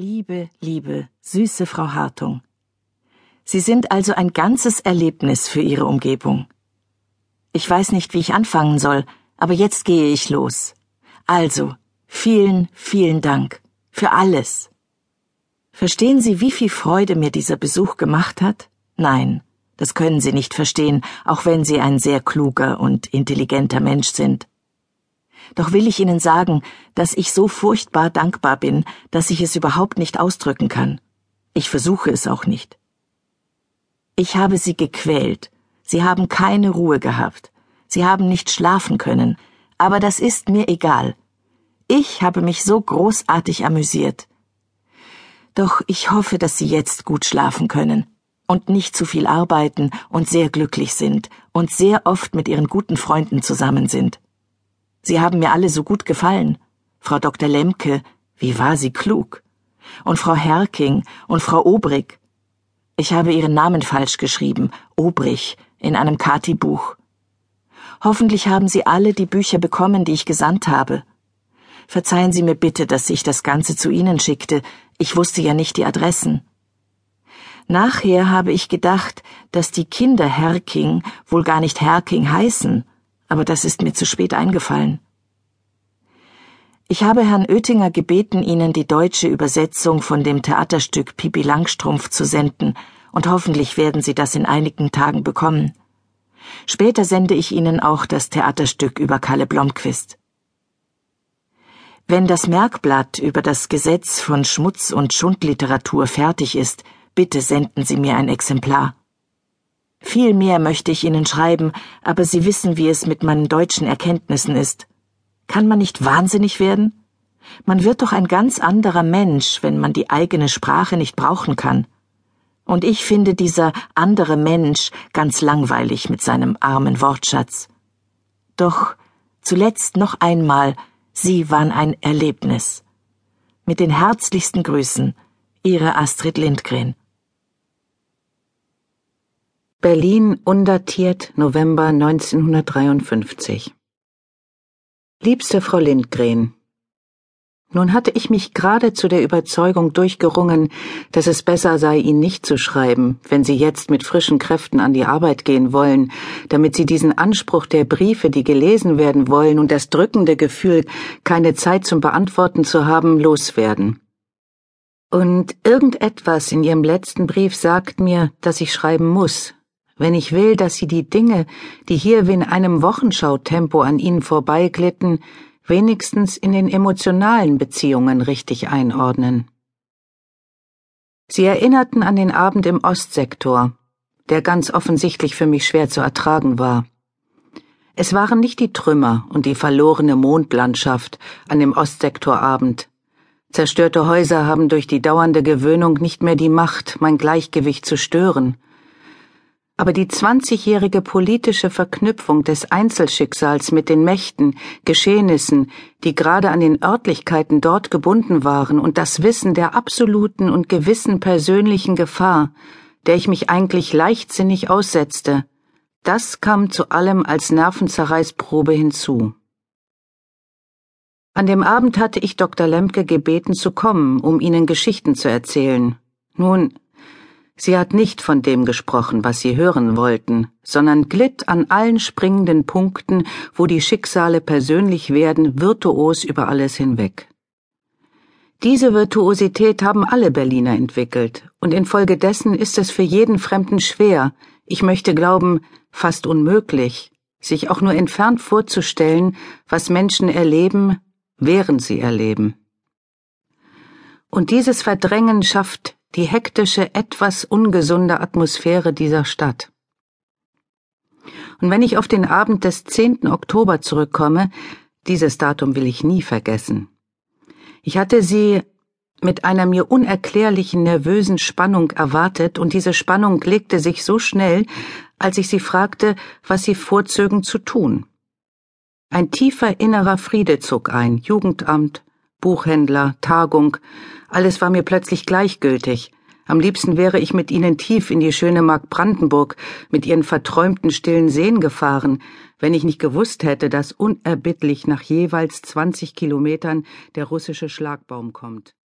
Liebe, liebe, süße Frau Hartung. Sie sind also ein ganzes Erlebnis für Ihre Umgebung. Ich weiß nicht, wie ich anfangen soll, aber jetzt gehe ich los. Also, vielen, vielen Dank für alles. Verstehen Sie, wie viel Freude mir dieser Besuch gemacht hat? Nein, das können Sie nicht verstehen, auch wenn Sie ein sehr kluger und intelligenter Mensch sind. Doch will ich Ihnen sagen, dass ich so furchtbar dankbar bin, dass ich es überhaupt nicht ausdrücken kann. Ich versuche es auch nicht. Ich habe Sie gequält. Sie haben keine Ruhe gehabt. Sie haben nicht schlafen können. Aber das ist mir egal. Ich habe mich so großartig amüsiert. Doch ich hoffe, dass Sie jetzt gut schlafen können und nicht zu viel arbeiten und sehr glücklich sind und sehr oft mit Ihren guten Freunden zusammen sind. Sie haben mir alle so gut gefallen. Frau Dr. Lemke, wie war sie klug? Und Frau Herking und Frau Obrig. Ich habe ihren Namen falsch geschrieben, Obrich, in einem Kati-Buch. Hoffentlich haben Sie alle die Bücher bekommen, die ich gesandt habe. Verzeihen Sie mir bitte, dass ich das Ganze zu Ihnen schickte. Ich wusste ja nicht die Adressen. Nachher habe ich gedacht, dass die Kinder Herking wohl gar nicht Herking heißen, aber das ist mir zu spät eingefallen. Ich habe Herrn Oettinger gebeten, Ihnen die deutsche Übersetzung von dem Theaterstück Pipi Langstrumpf zu senden, und hoffentlich werden Sie das in einigen Tagen bekommen. Später sende ich Ihnen auch das Theaterstück über Kalle Blomqvist. Wenn das Merkblatt über das Gesetz von Schmutz- und Schundliteratur fertig ist, bitte senden Sie mir ein Exemplar. Viel mehr möchte ich Ihnen schreiben, aber Sie wissen, wie es mit meinen deutschen Erkenntnissen ist. Kann man nicht wahnsinnig werden? Man wird doch ein ganz anderer Mensch, wenn man die eigene Sprache nicht brauchen kann. Und ich finde dieser andere Mensch ganz langweilig mit seinem armen Wortschatz. Doch zuletzt noch einmal, Sie waren ein Erlebnis. Mit den herzlichsten Grüßen, Ihre Astrid Lindgren. Berlin undatiert November 1953 Liebste Frau Lindgren, nun hatte ich mich gerade zu der Überzeugung durchgerungen, dass es besser sei, Ihnen nicht zu schreiben, wenn Sie jetzt mit frischen Kräften an die Arbeit gehen wollen, damit Sie diesen Anspruch der Briefe, die gelesen werden wollen, und das drückende Gefühl, keine Zeit zum Beantworten zu haben, loswerden. Und irgendetwas in Ihrem letzten Brief sagt mir, dass ich schreiben muss, wenn ich will, dass Sie die Dinge, die hier wie in einem Wochenschautempo an Ihnen vorbeiglitten, wenigstens in den emotionalen Beziehungen richtig einordnen. Sie erinnerten an den Abend im Ostsektor, der ganz offensichtlich für mich schwer zu ertragen war. Es waren nicht die Trümmer und die verlorene Mondlandschaft an dem Ostsektorabend. Zerstörte Häuser haben durch die dauernde Gewöhnung nicht mehr die Macht, mein Gleichgewicht zu stören aber die zwanzigjährige politische Verknüpfung des Einzelschicksals mit den Mächten, Geschehnissen, die gerade an den Örtlichkeiten dort gebunden waren, und das Wissen der absoluten und gewissen persönlichen Gefahr, der ich mich eigentlich leichtsinnig aussetzte, das kam zu allem als Nervenzerreißprobe hinzu. An dem Abend hatte ich Dr. Lemke gebeten zu kommen, um Ihnen Geschichten zu erzählen. Nun, Sie hat nicht von dem gesprochen, was Sie hören wollten, sondern glitt an allen springenden Punkten, wo die Schicksale persönlich werden, virtuos über alles hinweg. Diese Virtuosität haben alle Berliner entwickelt, und infolgedessen ist es für jeden Fremden schwer, ich möchte glauben, fast unmöglich, sich auch nur entfernt vorzustellen, was Menschen erleben, während sie erleben. Und dieses Verdrängen schafft die hektische, etwas ungesunde Atmosphäre dieser Stadt. Und wenn ich auf den Abend des 10. Oktober zurückkomme, dieses Datum will ich nie vergessen. Ich hatte sie mit einer mir unerklärlichen nervösen Spannung erwartet, und diese Spannung legte sich so schnell, als ich sie fragte, was sie vorzögen zu tun. Ein tiefer innerer Friede zog ein, Jugendamt, Buchhändler, Tagung, alles war mir plötzlich gleichgültig. Am liebsten wäre ich mit ihnen tief in die schöne Mark Brandenburg, mit ihren verträumten stillen Seen gefahren, wenn ich nicht gewusst hätte, dass unerbittlich nach jeweils zwanzig Kilometern der russische Schlagbaum kommt.